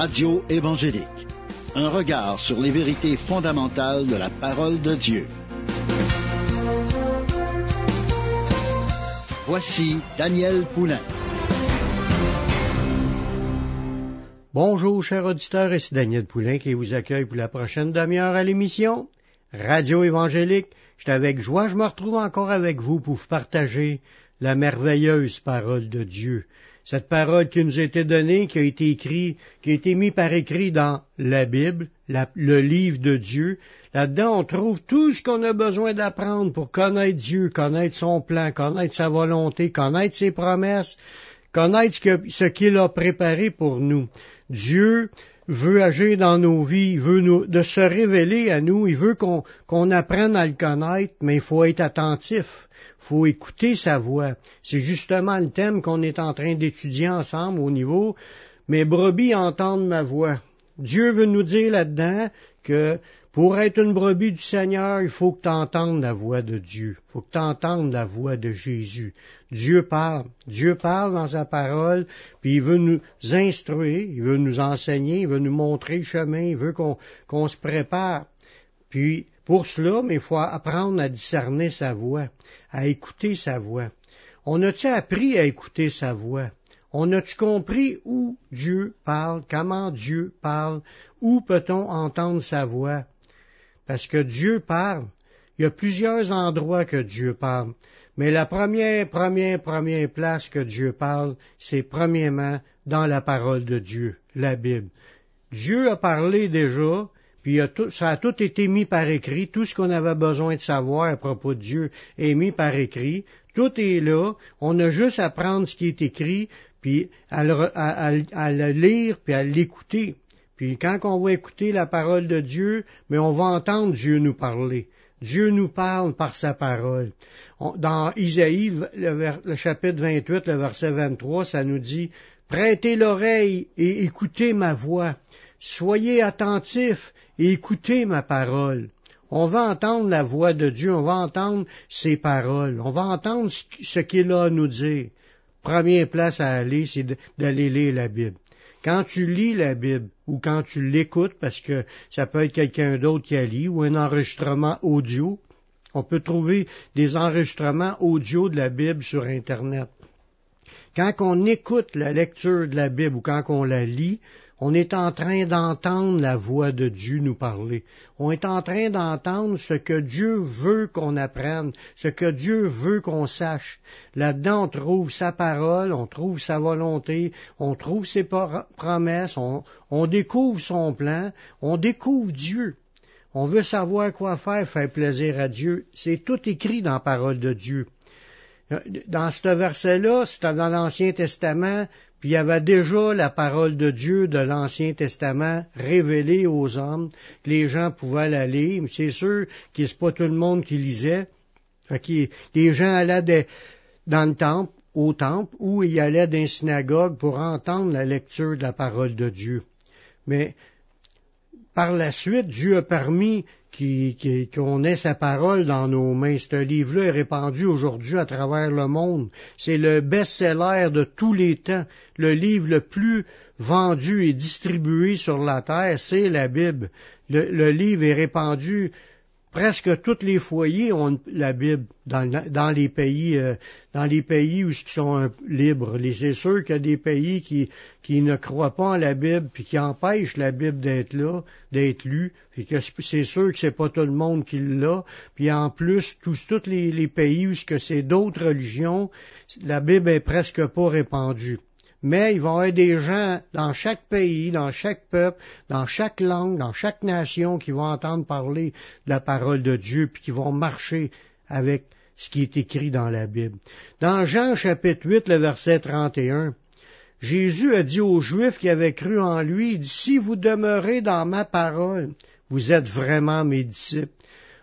Radio évangélique. Un regard sur les vérités fondamentales de la parole de Dieu. Voici Daniel Poulain. Bonjour, chers auditeurs, ici Daniel Poulain qui vous accueille pour la prochaine demi-heure à l'émission Radio évangélique. Je suis avec joie, je me retrouve encore avec vous pour vous partager la merveilleuse parole de Dieu cette parole qui nous a été donnée, qui a été écrite, qui a été mise par écrit dans la Bible, le livre de Dieu. Là-dedans, on trouve tout ce qu'on a besoin d'apprendre pour connaître Dieu, connaître son plan, connaître sa volonté, connaître ses promesses, connaître ce qu'il a préparé pour nous. Dieu veut agir dans nos vies, il veut nous, de se révéler à nous, il veut qu'on apprenne à le connaître, mais il faut être attentif faut écouter sa voix. C'est justement le thème qu'on est en train d'étudier ensemble au niveau Mes brebis entendent ma voix. Dieu veut nous dire là-dedans que pour être une brebis du Seigneur, il faut que tu entendes la voix de Dieu. Il faut que tu entendes la voix de Jésus. Dieu parle. Dieu parle dans sa parole, puis il veut nous instruire, il veut nous enseigner, il veut nous montrer le chemin, il veut qu'on se prépare. Puis, pour cela, mais il faut apprendre à discerner sa voix, à écouter sa voix. On a-tu appris à écouter sa voix? On a-tu compris où Dieu parle, comment Dieu parle, où peut-on entendre sa voix? Parce que Dieu parle. Il y a plusieurs endroits que Dieu parle. Mais la première, première, première place que Dieu parle, c'est premièrement dans la parole de Dieu, la Bible. Dieu a parlé déjà, puis ça a tout été mis par écrit, tout ce qu'on avait besoin de savoir à propos de Dieu est mis par écrit, tout est là, on a juste à prendre ce qui est écrit, puis à le, lire, puis à l'écouter. Puis quand on va écouter la parole de Dieu, mais on va entendre Dieu nous parler. Dieu nous parle par sa parole. dans Isaïe, le, le, chapitre 28, le verset 23, ça nous dit, Prêtez l'oreille et écoutez ma voix. Soyez attentifs et écoutez ma parole. On va entendre la voix de Dieu, on va entendre ses paroles, on va entendre ce qu'il a à nous dire. Première place à aller, c'est d'aller lire la Bible. Quand tu lis la Bible ou quand tu l'écoutes, parce que ça peut être quelqu'un d'autre qui a lu, ou un enregistrement audio, on peut trouver des enregistrements audio de la Bible sur Internet. Quand on écoute la lecture de la Bible ou quand on la lit, on est en train d'entendre la voix de Dieu nous parler. On est en train d'entendre ce que Dieu veut qu'on apprenne, ce que Dieu veut qu'on sache. Là-dedans, on trouve sa parole, on trouve sa volonté, on trouve ses promesses, on, découvre son plan, on découvre Dieu. On veut savoir quoi faire, faire plaisir à Dieu. C'est tout écrit dans la parole de Dieu. Dans ce verset-là, c'est dans l'Ancien Testament, puis il y avait déjà la parole de Dieu de l'Ancien Testament révélée aux hommes, que les gens pouvaient la lire. C'est sûr que c'est pas tout le monde qui lisait. les gens allaient dans le temple, au temple, ou ils allaient dans une synagogue pour entendre la lecture de la parole de Dieu. Mais par la suite, Dieu a permis qu'on ait sa parole dans nos mains. Ce livre-là est répandu aujourd'hui à travers le monde. C'est le best-seller de tous les temps. Le livre le plus vendu et distribué sur la terre, c'est la Bible. le livre est répandu presque tous les foyers ont la Bible dans, les pays euh, dans les pays où ils sont libres. C'est sûr qu'il y a des pays qui, ne croient pas en la Bible puis qui empêchent la Bible d'être là, d'être lue. c'est sûr que c'est pas tout le monde qui l'a. Puis en plus, tous, tous les, les pays où c'est d'autres religions, la Bible est presque pas répandue mais il va y avoir des gens dans chaque pays, dans chaque peuple, dans chaque langue, dans chaque nation qui vont entendre parler de la parole de Dieu, puis qui vont marcher avec ce qui est écrit dans la Bible. Dans Jean chapitre 8, le verset 31, Jésus a dit aux Juifs qui avaient cru en lui, il si vous demeurez dans ma parole, vous êtes vraiment mes disciples.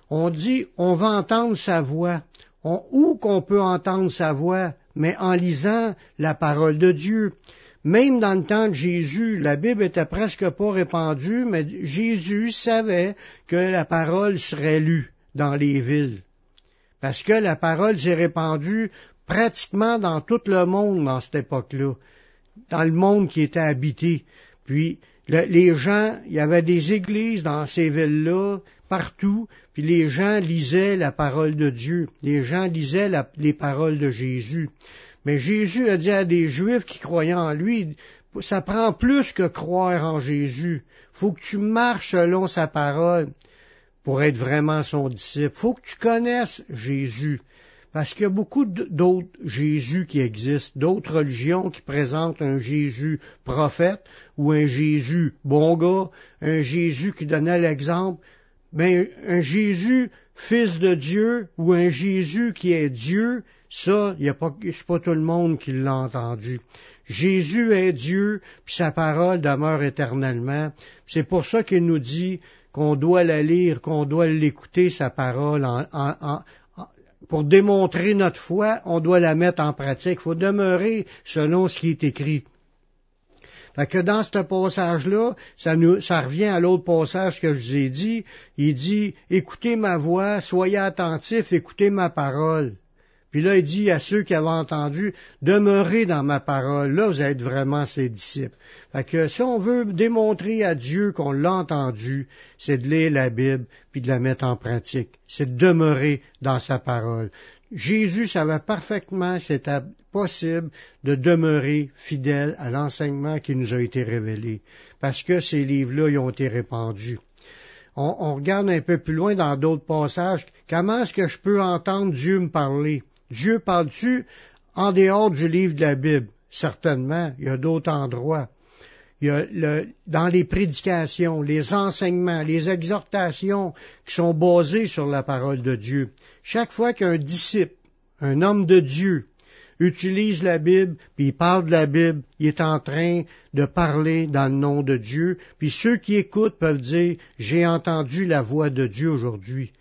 On dit, on va entendre sa voix. où qu'on peut entendre sa voix? Mais en lisant la parole de Dieu. Même dans le temps de Jésus, la Bible était presque pas répandue, mais Jésus savait que la parole serait lue dans les villes. Parce que la parole s'est répandue pratiquement dans tout le monde dans cette époque-là, dans le monde qui était habité. Puis les gens, il y avait des églises dans ces villes-là, partout, puis les gens lisaient la parole de Dieu. Les gens lisaient les paroles de Jésus. Mais Jésus a dit à des Juifs qui croyaient en lui, ça prend plus que croire en Jésus. Faut que tu marches selon sa parole pour être vraiment son disciple. Faut que tu connaisses Jésus. Parce qu'il y a beaucoup d'autres Jésus qui existent, d'autres religions qui présentent un Jésus prophète ou un Jésus bon gars, un Jésus qui donnait l'exemple, mais un Jésus fils de Dieu ou un Jésus qui est Dieu, ça, n'y a pas, c'est pas tout le monde qui l'a entendu. Jésus est Dieu, puis sa parole demeure éternellement. C'est pour ça qu'il nous dit qu'on doit la lire, qu'on doit l'écouter, sa parole, pour démontrer notre foi, on doit la mettre en pratique. Il faut demeurer selon ce qui est écrit. Fait que dans ce passage-là, ça, nous, ça revient à l'autre passage que je vous ai dit. Il dit, écoutez ma voix, soyez attentifs, écoutez ma parole. Puis là, il dit à ceux qui avaient entendu, demeurez dans ma parole. Là, vous êtes vraiment ses disciples. Fait que si on veut démontrer à Dieu qu'on l'a entendu, c'est de lire la Bible puis de la mettre en pratique. C'est de demeurer dans sa parole. Jésus savait parfaitement c'était possible de demeurer fidèle à l'enseignement qui nous a été révélé, parce que ces livres-là y ont été répandus. On, regarde un peu plus loin dans d'autres passages, comment est-ce que je peux entendre Dieu me parler? Dieu parle-tu en dehors du livre de la Bible? Certainement, il y a d'autres endroits. Il y a dans les prédications, les enseignements, les exhortations qui sont basées sur la parole de Dieu. Chaque fois qu'un disciple, un homme de Dieu, utilise la Bible, puis il parle de la Bible, il est en train de parler dans le nom de Dieu, puis ceux qui écoutent peuvent dire, j'ai entendu la voix de Dieu aujourd'hui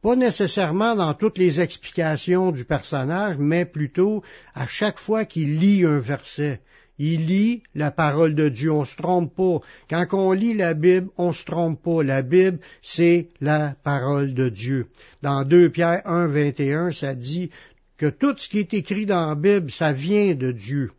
pas nécessairement dans toutes les explications du personnage, mais plutôt à chaque fois qu'il lit un verset. Il lit la parole de Dieu, on se trompe pas. Quand on lit la Bible, on se trompe pas. La Bible, c'est la parole de Dieu. Dans 2 Pierre 1, 21, ça dit que tout ce qui est écrit dans la Bible, ça vient de Dieu.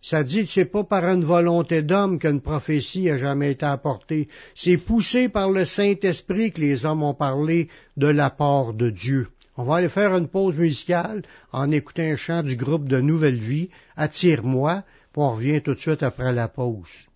Ça dit que c'est pas par une volonté d'homme qu'une prophétie a jamais été apportée. C'est poussé par le Saint-Esprit que les hommes ont parlé de la part de Dieu. On va aller faire une pause musicale en écoutant un chant du groupe de Nouvelle Vie, Attire-moi, on revient tout de suite après la pause.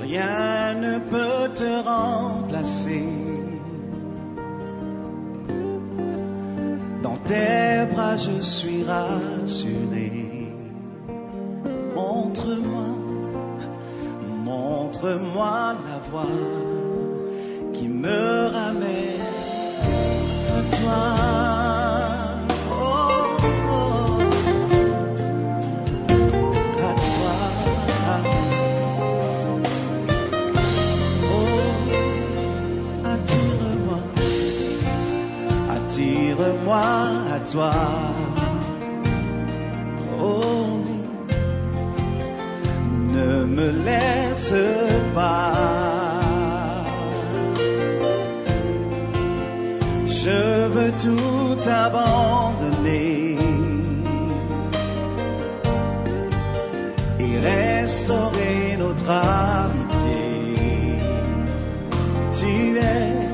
Rien ne peut te remplacer. Dans tes bras, je suis rassuré. Montre-moi, montre-moi la voie qui me Oh, ne me laisse pas. Je veux tout abandonner et restaurer notre amitié. Tu es,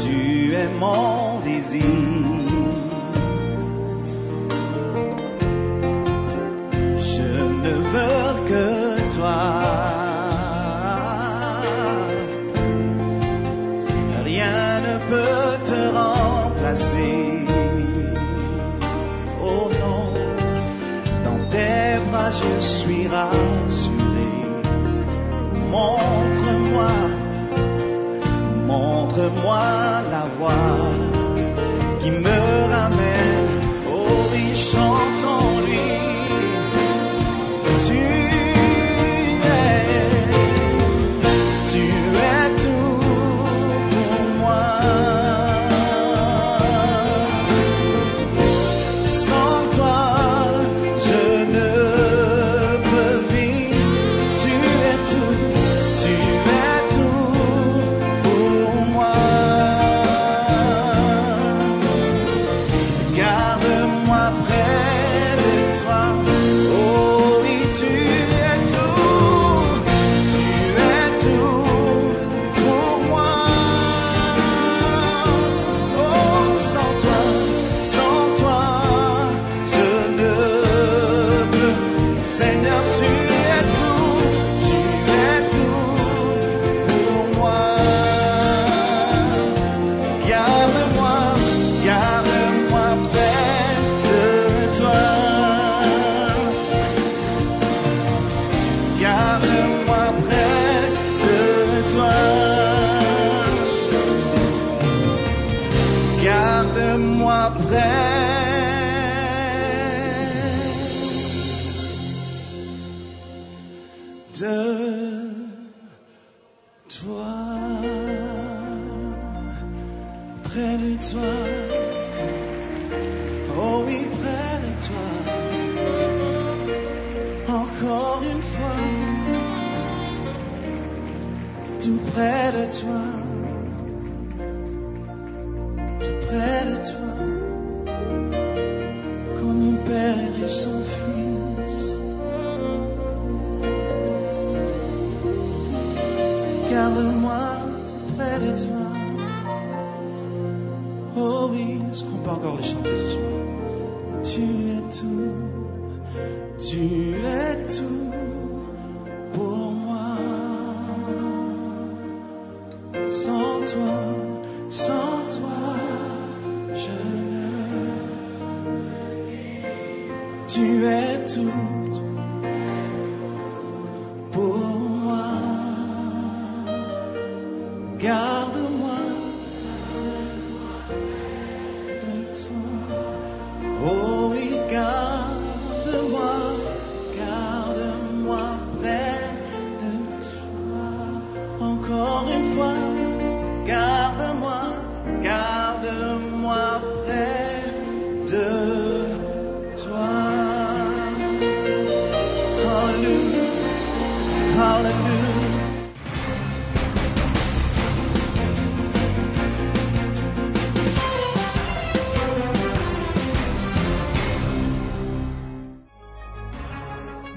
tu es mon désir. Montre-moi, montre-moi la voie Garde-moi tout près de toi. Oh oui, est-ce qu'on peut encore les chanter ce soir? Tu es tout, tu es tout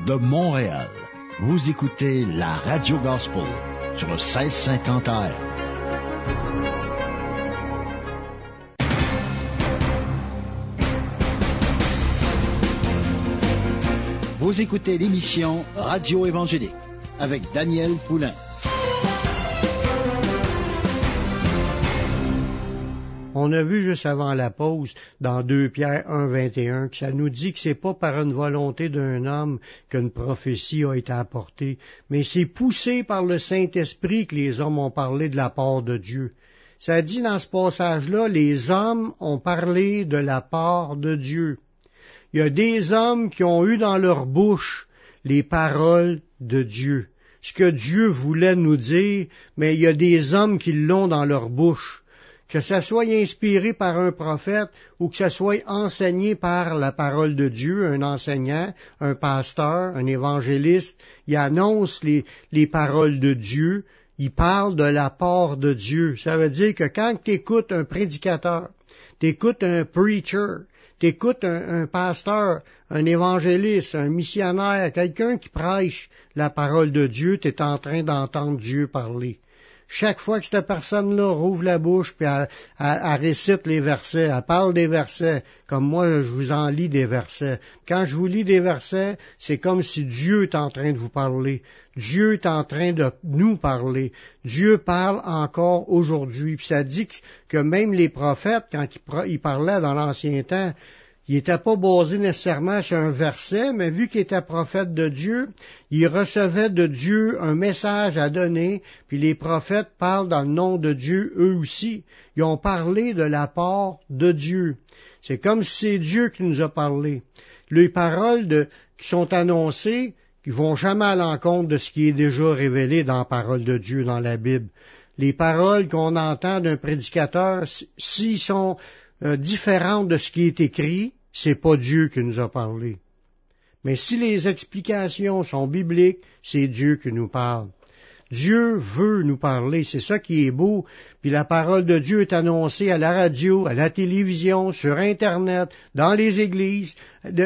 de Montréal, vous écoutez la Radio Gospel sur le 1650 AM. Écoutez l'émission Radio Évangélique avec Daniel Poulain. On a vu juste avant la pause, dans 2 Pierre 1, 21, que ça nous dit que c'est pas par une volonté d'un homme qu'une prophétie a été apportée, mais c'est poussé par le Saint-Esprit que les hommes ont parlé de la part de Dieu. Ça dit dans ce passage-là, les hommes ont parlé de la part de Dieu. Il y a des hommes qui ont eu dans leur bouche les paroles de Dieu, ce que Dieu voulait nous dire, mais il y a des hommes qui l'ont dans leur bouche que ça soit inspiré par un prophète ou que ça soit enseigné par la parole de Dieu, un enseignant, un pasteur, un évangéliste, il annonce les, les paroles de Dieu, il parle de la part de Dieu. Ça veut dire que quand tu écoutes un prédicateur, tu un preacher, tu écoutes un, pasteur, un évangéliste, un missionnaire, quelqu'un qui prêche la parole de Dieu, tu es en train d'entendre Dieu parler. Chaque fois que cette personne-là rouvre la bouche, puis elle, récite les versets, elle parle des versets, comme moi je vous en lis des versets. Quand je vous lis des versets, c'est comme si Dieu est en train de vous parler. Dieu est en train de nous parler. Dieu parle encore aujourd'hui. Puis ça dit que même les prophètes, quand ils parlaient dans l'ancien temps, il n'était pas basé nécessairement sur un verset, mais vu qu'il était prophète de Dieu, il recevait de Dieu un message à donner, puis les prophètes parlent dans le nom de Dieu eux aussi. Ils ont parlé de la part de Dieu. C'est comme si c'est Dieu qui nous a parlé. Les paroles qui sont annoncées, qui vont jamais à l'encontre de ce qui est déjà révélé dans la parole de Dieu, dans la Bible. Les paroles qu'on entend d'un prédicateur, s'ils sont euh, différentes de ce qui est écrit, c'est pas Dieu qui nous a parlé. Mais si les explications sont bibliques, c'est Dieu qui nous parle. Dieu veut nous parler, c'est ça qui est beau. Puis la parole de Dieu est annoncée à la radio, à la télévision, sur Internet, dans les églises,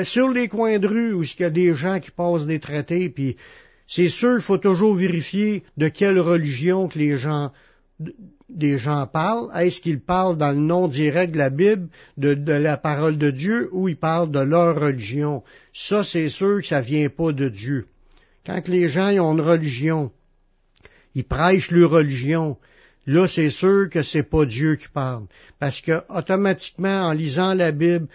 sur les coins de rue où il y a des gens qui passent des traités. Puis c'est sûr, il faut toujours vérifier de quelle religion que les gens des gens parlent, est-ce qu'ils parlent dans le nom direct de la Bible, de, la parole de Dieu, ou ils parlent de leur religion? Ça, c'est sûr que ça vient pas de Dieu. Quand les gens ont une religion, ils prêchent leur religion, là, c'est sûr que c'est pas Dieu qui parle. Parce que, automatiquement, en lisant la Bible,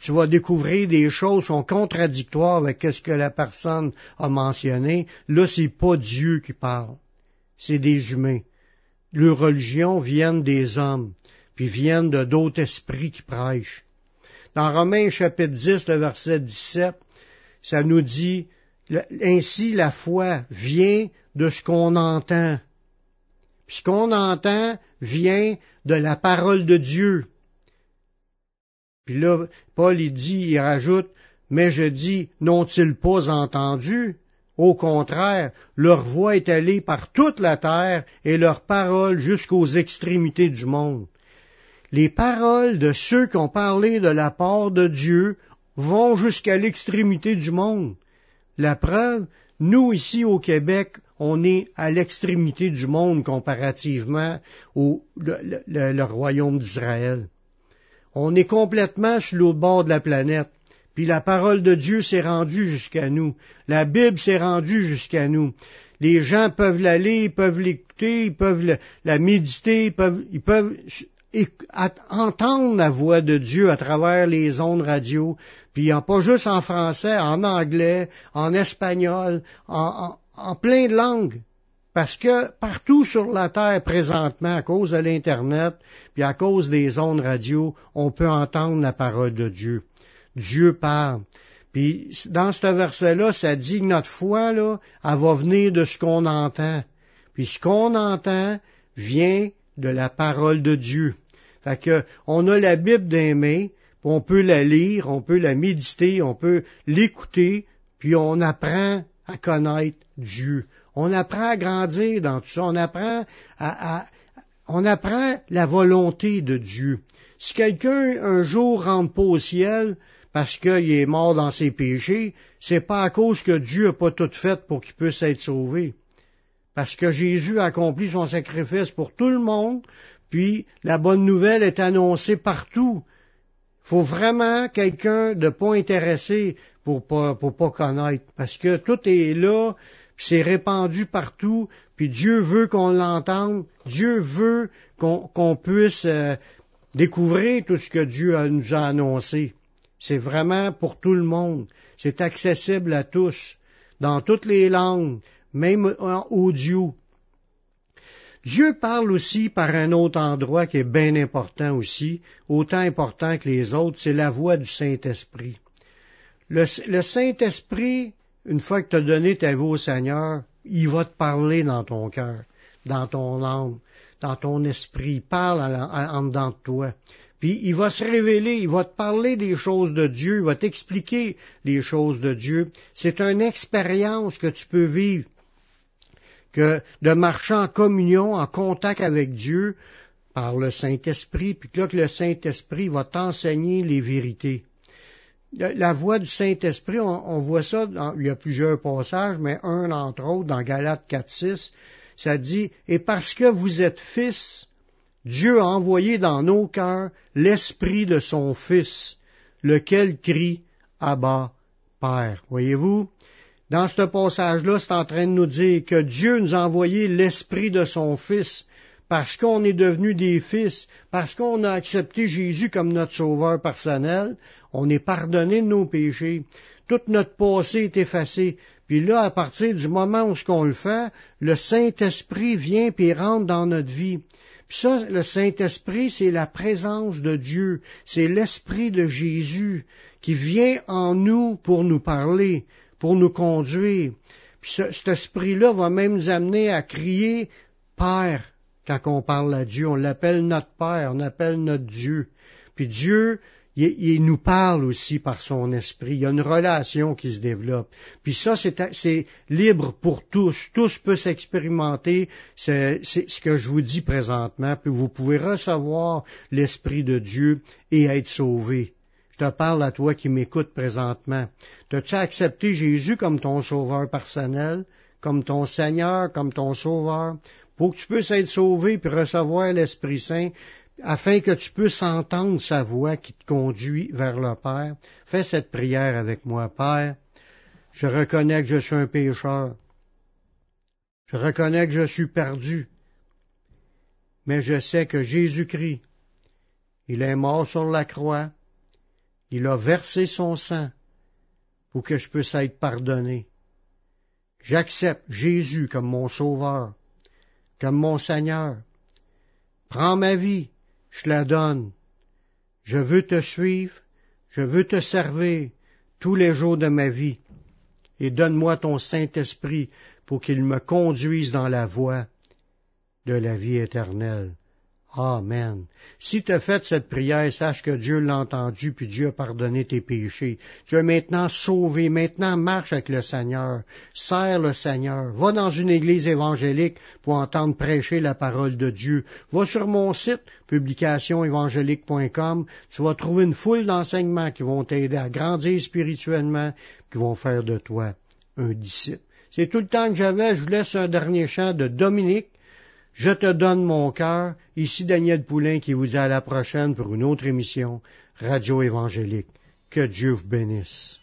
tu, vas découvrir des choses qui sont contradictoires avec ce que la personne a mentionné. Là, c'est pas Dieu qui parle. C'est des humains leurs religions viennent des hommes, puis viennent de d'autres esprits qui prêchent. Dans Romains chapitre 10, le verset 17, ça nous dit, ainsi la foi vient de ce qu'on entend. Puis ce qu'on entend vient de la parole de Dieu. Puis là, Paul il dit, il rajoute, mais je dis, n'ont-ils pas entendu? Au contraire, leur voix est allée par toute la terre et leurs paroles jusqu'aux extrémités du monde. Les paroles de ceux qui ont parlé de la part de Dieu vont jusqu'à l'extrémité du monde. La preuve, nous ici au Québec, on est à l'extrémité du monde comparativement au royaume d'Israël. On est complètement sur l'autre bord de la planète. Puis la parole de Dieu s'est rendue jusqu'à nous. La Bible s'est rendue jusqu'à nous. Les gens peuvent la lire, ils peuvent l'écouter, ils peuvent la méditer, ils peuvent, ils peuvent entendre la voix de Dieu à travers les ondes radio, puis pas juste en français, en anglais, en espagnol, en, en plein de langues. Parce que partout sur la Terre présentement, à cause de l'Internet, puis à cause des ondes radio, on peut entendre la parole de Dieu. Dieu parle. Puis dans ce verset-là, ça dit que notre foi, là, elle va venir de ce qu'on entend. Puis ce qu'on entend vient de la parole de Dieu. Fait que on a la Bible d'aimer, on peut la lire, on peut la méditer, on peut l'écouter, puis on apprend à connaître Dieu. On apprend à grandir dans tout ça. On apprend à on apprend la volonté de Dieu. Si quelqu'un un jour rentre pas au ciel, parce qu'il est mort dans ses péchés, c'est pas à cause que Dieu n'a pas tout fait pour qu'il puisse être sauvé. Parce que Jésus a accompli son sacrifice pour tout le monde, puis la bonne nouvelle est annoncée partout. Faut vraiment quelqu'un de pas intéressé pour pas, pour pas connaître, parce que tout est là, c'est répandu partout, puis Dieu veut qu'on l'entende, Dieu veut qu'on puisse euh, découvrir tout ce que Dieu nous a annoncé. C'est vraiment pour tout le monde. C'est accessible à tous, dans toutes les langues, même en audio. Dieu parle aussi par un autre endroit qui est bien important aussi, autant important que les autres, c'est la voix du Saint-Esprit. Le, Saint-Esprit, une fois que tu as donné ta voix au Seigneur, il va te parler dans ton cœur, dans ton âme, dans ton esprit. Il parle en dedans de toi. Puis il va se révéler, il va te parler des choses de Dieu, il va t'expliquer les choses de Dieu. C'est une expérience que tu peux vivre, que de marcher en communion, en contact avec Dieu par le Saint-Esprit, puis que là que le Saint-Esprit va t'enseigner les vérités. La voix du Saint-Esprit, on, voit ça, il y a plusieurs passages, mais un entre autres dans Galates 4.6, ça dit, et parce que vous êtes fils, Dieu a envoyé dans nos cœurs l'esprit de son Fils, lequel crie Abba, Père. Voyez-vous? Dans ce passage-là, c'est en train de nous dire que Dieu nous a envoyé l'esprit de son Fils, parce qu'on est devenu des fils, parce qu'on a accepté Jésus comme notre sauveur personnel, on est pardonné de nos péchés. Tout notre passé est effacé. Puis là, à partir du moment où ce qu'on le fait, le Saint-Esprit vient et rentre dans notre vie. Puis ça, le Saint-Esprit, c'est la présence de Dieu, c'est l'Esprit de Jésus qui vient en nous pour nous parler, pour nous conduire. Puis cet esprit-là va même nous amener à crier Père quand on parle à Dieu. On l'appelle notre Père, on l'appelle notre Dieu. Puis Dieu, il, nous parle aussi par son esprit. Il y a une relation qui se développe. Puis ça, c'est libre pour tous. Tous peuvent s'expérimenter. C'est ce que je vous dis présentement. Puis vous pouvez recevoir l'esprit de Dieu et être sauvé. Je te parle à toi qui m'écoutes présentement. As-tu accepté Jésus comme ton sauveur personnel, comme ton Seigneur, comme ton sauveur? Pour que tu puisses être sauvé puis recevoir l'Esprit Saint, afin que tu puisses entendre sa voix qui te conduit vers le Père, fais cette prière avec moi, Père. Je reconnais que je suis un pécheur. Je reconnais que je suis perdu. Mais je sais que Jésus-Christ, il est mort sur la croix. Il a versé son sang pour que je puisse être pardonné. J'accepte Jésus comme mon sauveur, comme mon Seigneur. Prends ma vie, je la donne. Je veux te suivre, je veux te servir tous les jours de ma vie, et donne-moi ton Saint-Esprit pour qu'il me conduise dans la voie de la vie éternelle. Amen. Si tu as fait cette prière, sache que Dieu l'a entendu, puis Dieu a pardonné tes péchés. Tu es maintenant sauvé. Maintenant, marche avec le Seigneur. Sers le Seigneur. Va dans une église évangélique pour entendre prêcher la parole de Dieu. Va sur mon site, publicationévangélique.com. Tu vas trouver une foule d'enseignements qui vont t'aider à grandir spirituellement, qui vont faire de toi un disciple. C'est tout le temps que j'avais. Je vous laisse un dernier chant de Dominique. Je te donne mon cœur. Ici Daniel Poulain qui vous dit à la prochaine pour une autre émission Radio Évangélique. Que Dieu vous bénisse.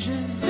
vision.